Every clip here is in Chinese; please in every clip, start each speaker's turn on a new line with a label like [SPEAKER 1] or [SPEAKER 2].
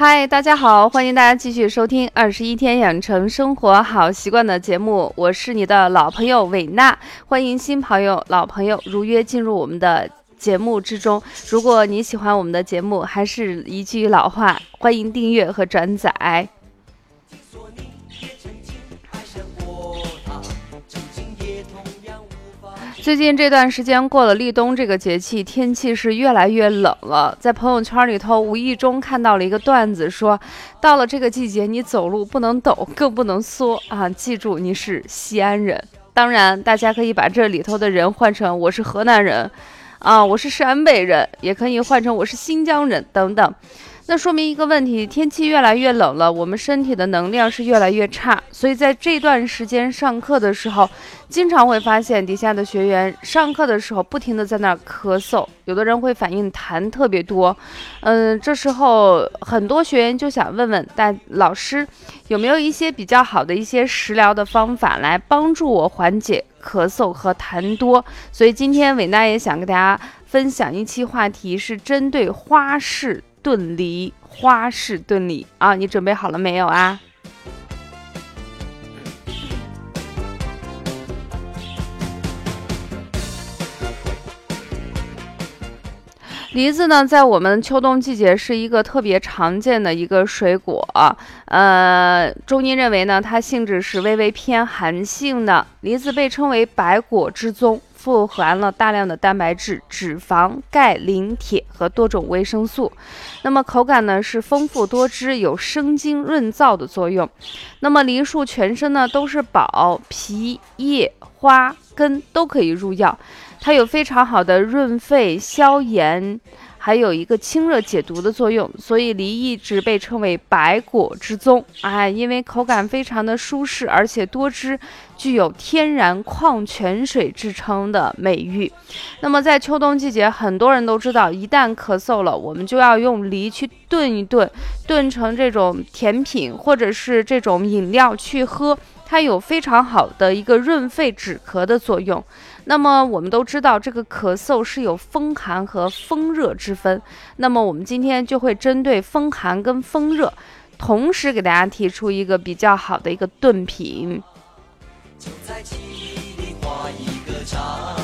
[SPEAKER 1] 嗨，大家好，欢迎大家继续收听《二十一天养成生活好习惯》的节目，我是你的老朋友伟娜，欢迎新朋友、老朋友如约进入我们的节目之中。如果你喜欢我们的节目，还是一句老话，欢迎订阅和转载。最近这段时间过了立冬这个节气，天气是越来越冷了。在朋友圈里头，无意中看到了一个段子，说到了这个季节，你走路不能抖，更不能缩啊！记住，你是西安人。当然，大家可以把这里头的人换成我是河南人，啊，我是陕北人，也可以换成我是新疆人等等。那说明一个问题，天气越来越冷了，我们身体的能量是越来越差，所以在这段时间上课的时候，经常会发现底下的学员上课的时候不停的在那儿咳嗽，有的人会反映痰特别多，嗯，这时候很多学员就想问问大老师，有没有一些比较好的一些食疗的方法来帮助我缓解咳嗽和痰多？所以今天伟娜也想跟大家分享一期话题，是针对花式。炖梨，花式炖梨啊！你准备好了没有啊？梨子呢，在我们秋冬季节是一个特别常见的一个水果。呃，中医认为呢，它性质是微微偏寒性的。梨子被称为百果之宗。富含了大量的蛋白质、脂肪、钙、磷、铁和多种维生素。那么口感呢是丰富多汁，有生津润燥的作用。那么梨树全身呢都是宝，皮、叶、花、根都可以入药，它有非常好的润肺消炎。还有一个清热解毒的作用，所以梨一直被称为百果之宗哎，因为口感非常的舒适，而且多汁，具有天然矿泉水之称的美誉。那么在秋冬季节，很多人都知道，一旦咳嗽了，我们就要用梨去炖一炖，炖成这种甜品或者是这种饮料去喝，它有非常好的一个润肺止咳的作用。那么我们都知道，这个咳嗽是有风寒和风热之分。那么我们今天就会针对风寒跟风热，同时给大家提出一个比较好的一个炖品。就在记忆里画一个叉，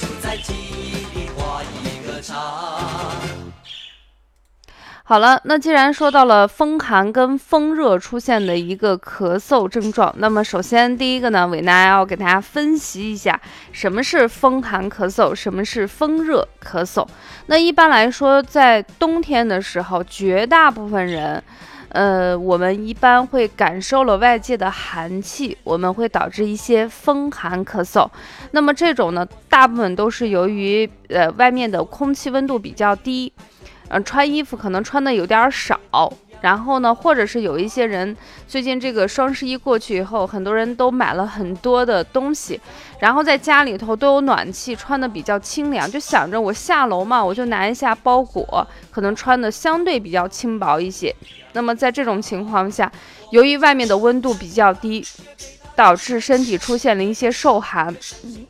[SPEAKER 1] 就在记忆里画一个叉。好了，那既然说到了风寒跟风热出现的一个咳嗽症状，那么首先第一个呢，伟娜要给大家分析一下什么是风寒咳嗽，什么是风热咳嗽。那一般来说，在冬天的时候，绝大部分人，呃，我们一般会感受了外界的寒气，我们会导致一些风寒咳嗽。那么这种呢，大部分都是由于呃外面的空气温度比较低。嗯，穿衣服可能穿的有点少，然后呢，或者是有一些人最近这个双十一过去以后，很多人都买了很多的东西，然后在家里头都有暖气，穿的比较清凉，就想着我下楼嘛，我就拿一下包裹，可能穿的相对比较轻薄一些。那么在这种情况下，由于外面的温度比较低。导致身体出现了一些受寒，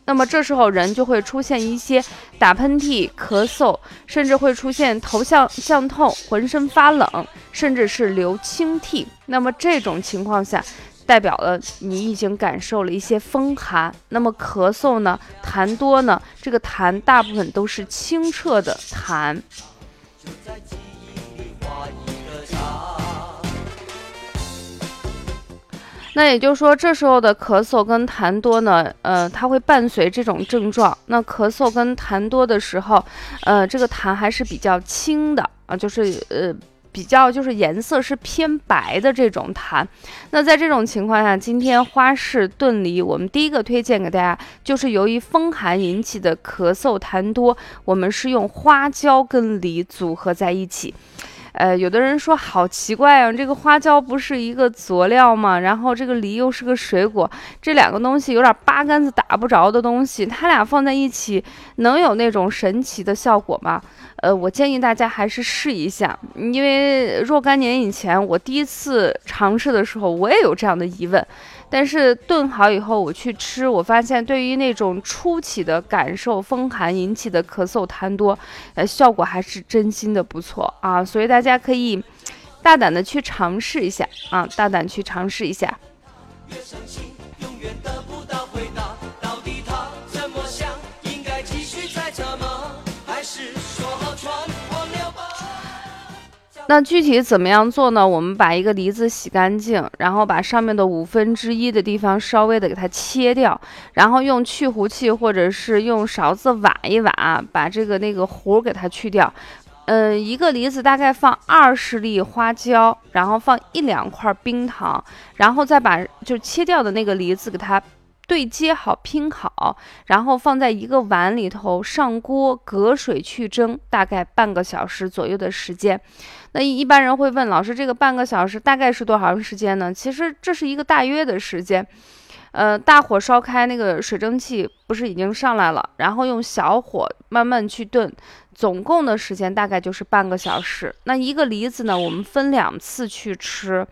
[SPEAKER 1] 那么这时候人就会出现一些打喷嚏、咳嗽，甚至会出现头项项痛、浑身发冷，甚至是流清涕。那么这种情况下，代表了你已经感受了一些风寒。那么咳嗽呢，痰多呢，这个痰大部分都是清澈的痰。那也就是说，这时候的咳嗽跟痰多呢，呃，它会伴随这种症状。那咳嗽跟痰多的时候，呃，这个痰还是比较清的啊，就是呃，比较就是颜色是偏白的这种痰。那在这种情况下，今天花式炖梨，我们第一个推荐给大家，就是由于风寒引起的咳嗽痰多，我们是用花椒跟梨组合在一起。呃，有的人说好奇怪啊，这个花椒不是一个佐料吗？然后这个梨又是个水果，这两个东西有点八竿子打不着的东西，它俩放在一起能有那种神奇的效果吗？呃，我建议大家还是试一下，因为若干年以前我第一次尝试的时候，我也有这样的疑问。但是炖好以后，我去吃，我发现对于那种初期的感受风寒引起的咳嗽痰多，呃，效果还是真心的不错啊。所以大家可以大胆的去尝试一下啊，大胆去尝试一下。越伤心永远得不到那具体怎么样做呢？我们把一个梨子洗干净，然后把上面的五分之一的地方稍微的给它切掉，然后用去核器或者是用勺子挖一挖，把这个那个核给它去掉。嗯，一个梨子大概放二十粒花椒，然后放一两块冰糖，然后再把就切掉的那个梨子给它。对接好，拼好，然后放在一个碗里头，上锅隔水去蒸，大概半个小时左右的时间。那一般人会问老师，这个半个小时大概是多长时间呢？其实这是一个大约的时间。呃，大火烧开那个水蒸气，不是已经上来了，然后用小火慢慢去炖，总共的时间大概就是半个小时。那一个梨子呢，我们分两次去吃。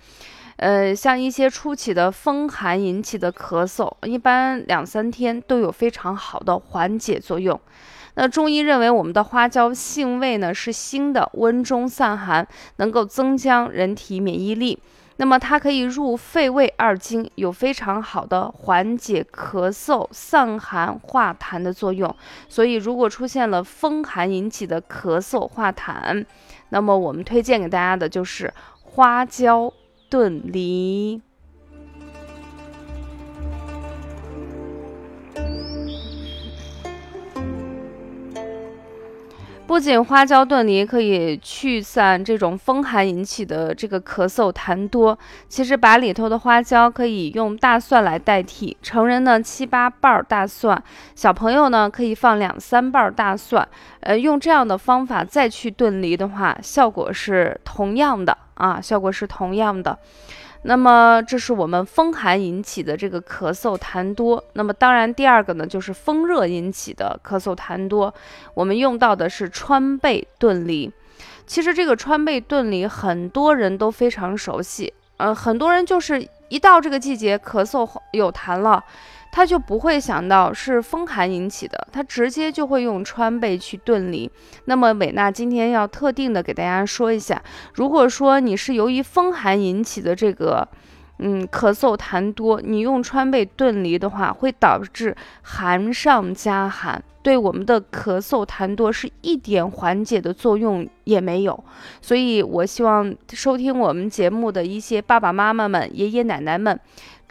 [SPEAKER 1] 呃，像一些初期的风寒引起的咳嗽，一般两三天都有非常好的缓解作用。那中医认为，我们的花椒性味呢是辛的，温中散寒，能够增强人体免疫力。那么它可以入肺胃二经，有非常好的缓解咳嗽、散寒化痰的作用。所以，如果出现了风寒引起的咳嗽化痰，那么我们推荐给大家的就是花椒。炖梨，不仅花椒炖梨可以去散这种风寒引起的这个咳嗽痰多，其实把里头的花椒可以用大蒜来代替。成人呢七八瓣大蒜，小朋友呢可以放两三瓣大蒜。呃，用这样的方法再去炖梨的话，效果是同样的。啊，效果是同样的。那么，这是我们风寒引起的这个咳嗽痰多。那么，当然第二个呢，就是风热引起的咳嗽痰多。我们用到的是川贝炖梨。其实这个川贝炖梨很多人都非常熟悉。呃，很多人就是一到这个季节咳嗽有痰了。他就不会想到是风寒引起的，他直接就会用川贝去炖梨。那么伟娜今天要特定的给大家说一下，如果说你是由于风寒引起的这个，嗯，咳嗽痰多，你用川贝炖梨的话，会导致寒上加寒，对我们的咳嗽痰多是一点缓解的作用也没有。所以我希望收听我们节目的一些爸爸妈妈们、爷爷奶奶们。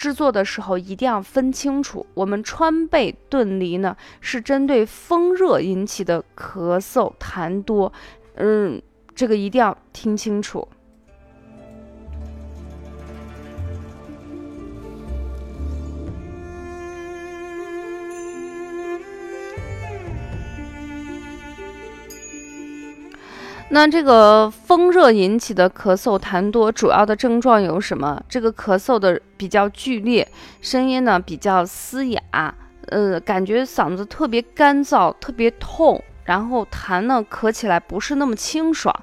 [SPEAKER 1] 制作的时候一定要分清楚，我们川贝炖梨呢是针对风热引起的咳嗽痰多，嗯，这个一定要听清楚。那这个风热引起的咳嗽痰多，主要的症状有什么？这个咳嗽的比较剧烈，声音呢比较嘶哑，呃，感觉嗓子特别干燥，特别痛。然后痰呢，咳起来不是那么清爽，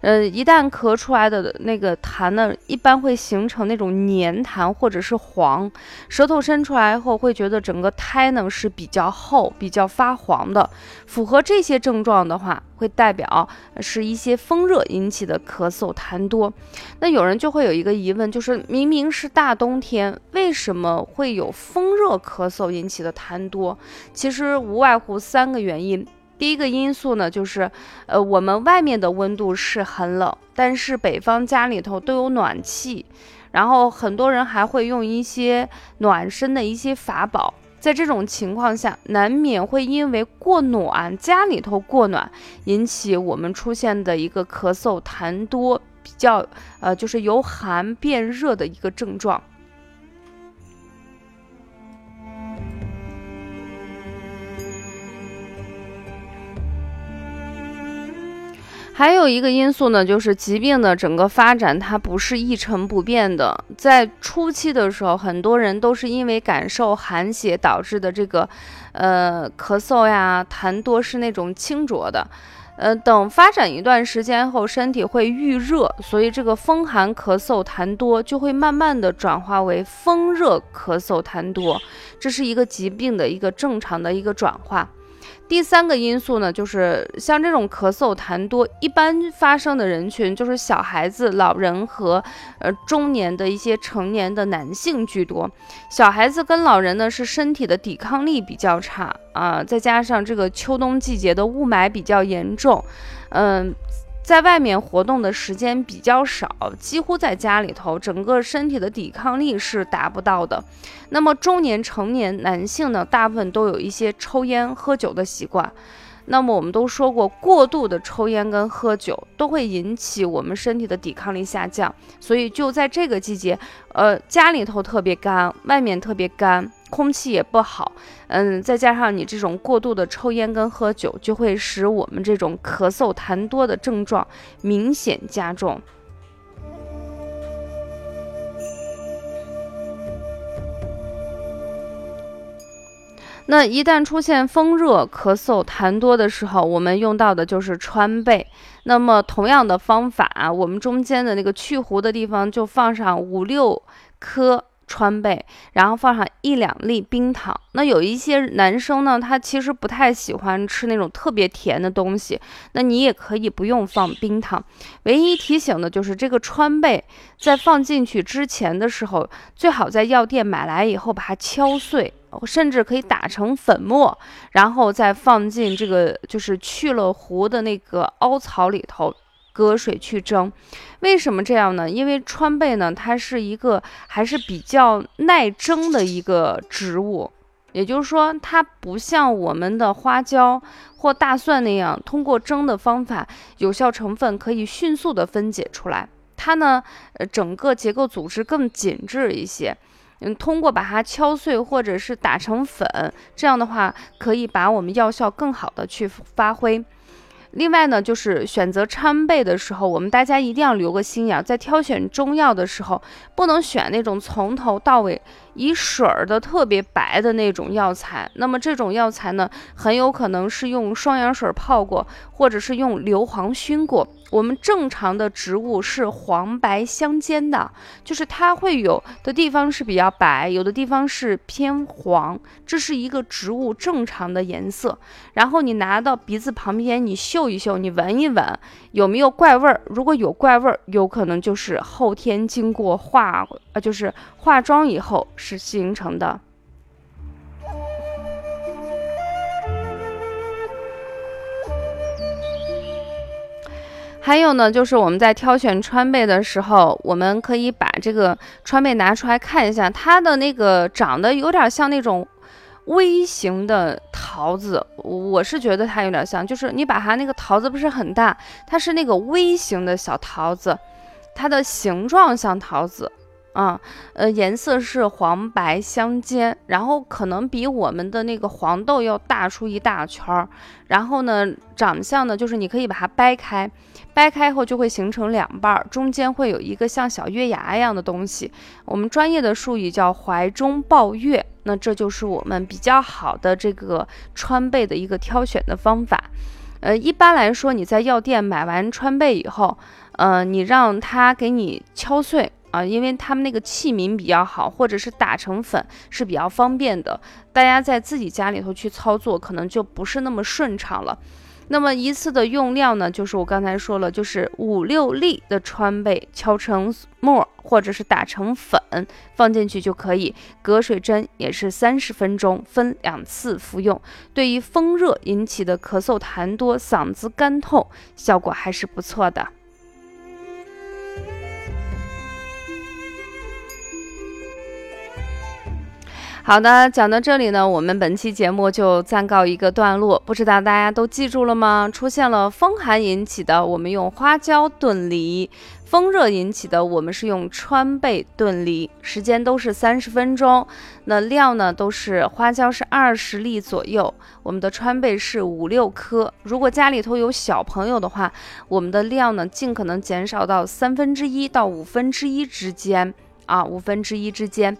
[SPEAKER 1] 呃，一旦咳出来的那个痰呢，一般会形成那种黏痰或者是黄，舌头伸出来后会觉得整个苔呢是比较厚、比较发黄的。符合这些症状的话，会代表是一些风热引起的咳嗽痰多。那有人就会有一个疑问，就是明明是大冬天，为什么会有风热咳嗽引起的痰多？其实无外乎三个原因。第一个因素呢，就是，呃，我们外面的温度是很冷，但是北方家里头都有暖气，然后很多人还会用一些暖身的一些法宝，在这种情况下，难免会因为过暖，家里头过暖，引起我们出现的一个咳嗽痰多，比较，呃，就是由寒变热的一个症状。还有一个因素呢，就是疾病的整个发展，它不是一成不变的。在初期的时候，很多人都是因为感受寒邪导致的这个，呃，咳嗽呀、痰多是那种清浊的。呃，等发展一段时间后，身体会遇热，所以这个风寒咳嗽痰多就会慢慢的转化为风热咳嗽痰多，这是一个疾病的一个正常的一个转化。第三个因素呢，就是像这种咳嗽痰多，一般发生的人群就是小孩子、老人和呃中年的一些成年的男性居多。小孩子跟老人呢是身体的抵抗力比较差啊，再加上这个秋冬季节的雾霾比较严重，嗯。在外面活动的时间比较少，几乎在家里头，整个身体的抵抗力是达不到的。那么中年成年男性呢，大部分都有一些抽烟喝酒的习惯。那么我们都说过，过度的抽烟跟喝酒都会引起我们身体的抵抗力下降。所以就在这个季节，呃，家里头特别干，外面特别干。空气也不好，嗯，再加上你这种过度的抽烟跟喝酒，就会使我们这种咳嗽痰多的症状明显加重。那一旦出现风热、咳嗽、痰多的时候，我们用到的就是川贝。那么同样的方法，我们中间的那个去核的地方就放上五六颗。川贝，然后放上一两粒冰糖。那有一些男生呢，他其实不太喜欢吃那种特别甜的东西，那你也可以不用放冰糖。唯一提醒的就是这个川贝在放进去之前的时候，最好在药店买来以后把它敲碎，甚至可以打成粉末，然后再放进这个就是去了核的那个凹槽里头。隔水去蒸，为什么这样呢？因为川贝呢，它是一个还是比较耐蒸的一个植物，也就是说，它不像我们的花椒或大蒜那样，通过蒸的方法，有效成分可以迅速的分解出来。它呢，呃，整个结构组织更紧致一些。嗯，通过把它敲碎或者是打成粉，这样的话，可以把我们药效更好的去发挥。另外呢，就是选择川贝的时候，我们大家一定要留个心眼，在挑选中药的时候，不能选那种从头到尾以水儿的特别白的那种药材。那么这种药材呢，很有可能是用双氧水泡过，或者是用硫磺熏过。我们正常的植物是黄白相间的，就是它会有的地方是比较白，有的地方是偏黄，这是一个植物正常的颜色。然后你拿到鼻子旁边，你嗅一嗅，你闻一闻，有没有怪味儿？如果有怪味儿，有可能就是后天经过化，呃，就是化妆以后是形成的。还有呢，就是我们在挑选川贝的时候，我们可以把这个川贝拿出来看一下，它的那个长得有点像那种微型的桃子，我是觉得它有点像，就是你把它那个桃子不是很大，它是那个微型的小桃子，它的形状像桃子。啊，呃，颜色是黄白相间，然后可能比我们的那个黄豆要大出一大圈儿。然后呢，长相呢，就是你可以把它掰开，掰开后就会形成两半儿，中间会有一个像小月牙一样的东西。我们专业的术语叫怀中抱月。那这就是我们比较好的这个川贝的一个挑选的方法。呃，一般来说，你在药店买完川贝以后，呃，你让他给你敲碎。啊，因为他们那个器皿比较好，或者是打成粉是比较方便的，大家在自己家里头去操作，可能就不是那么顺畅了。那么一次的用量呢，就是我刚才说了，就是五六粒的川贝敲成沫，或者是打成粉放进去就可以，隔水蒸也是三十分钟，分两次服用。对于风热引起的咳嗽痰多、嗓子干痛，效果还是不错的。好的，讲到这里呢，我们本期节目就暂告一个段落。不知道大家都记住了吗？出现了风寒引起的，我们用花椒炖梨；风热引起的，我们是用川贝炖梨。时间都是三十分钟。那料呢，都是花椒是二十粒左右，我们的川贝是五六颗。如果家里头有小朋友的话，我们的料呢，尽可能减少到三分之一到五分之一之间啊，五分之一之间。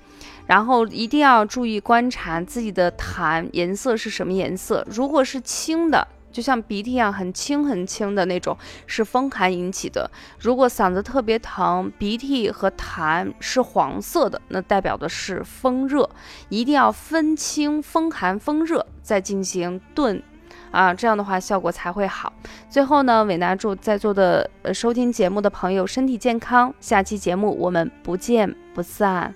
[SPEAKER 1] 然后一定要注意观察自己的痰颜色是什么颜色。如果是青的，就像鼻涕一样很轻很轻的那种，是风寒引起的；如果嗓子特别疼，鼻涕和痰是黄色的，那代表的是风热。一定要分清风寒、风热，再进行炖，啊，这样的话效果才会好。最后呢，伟娜祝在座的收听节目的朋友身体健康，下期节目我们不见不散。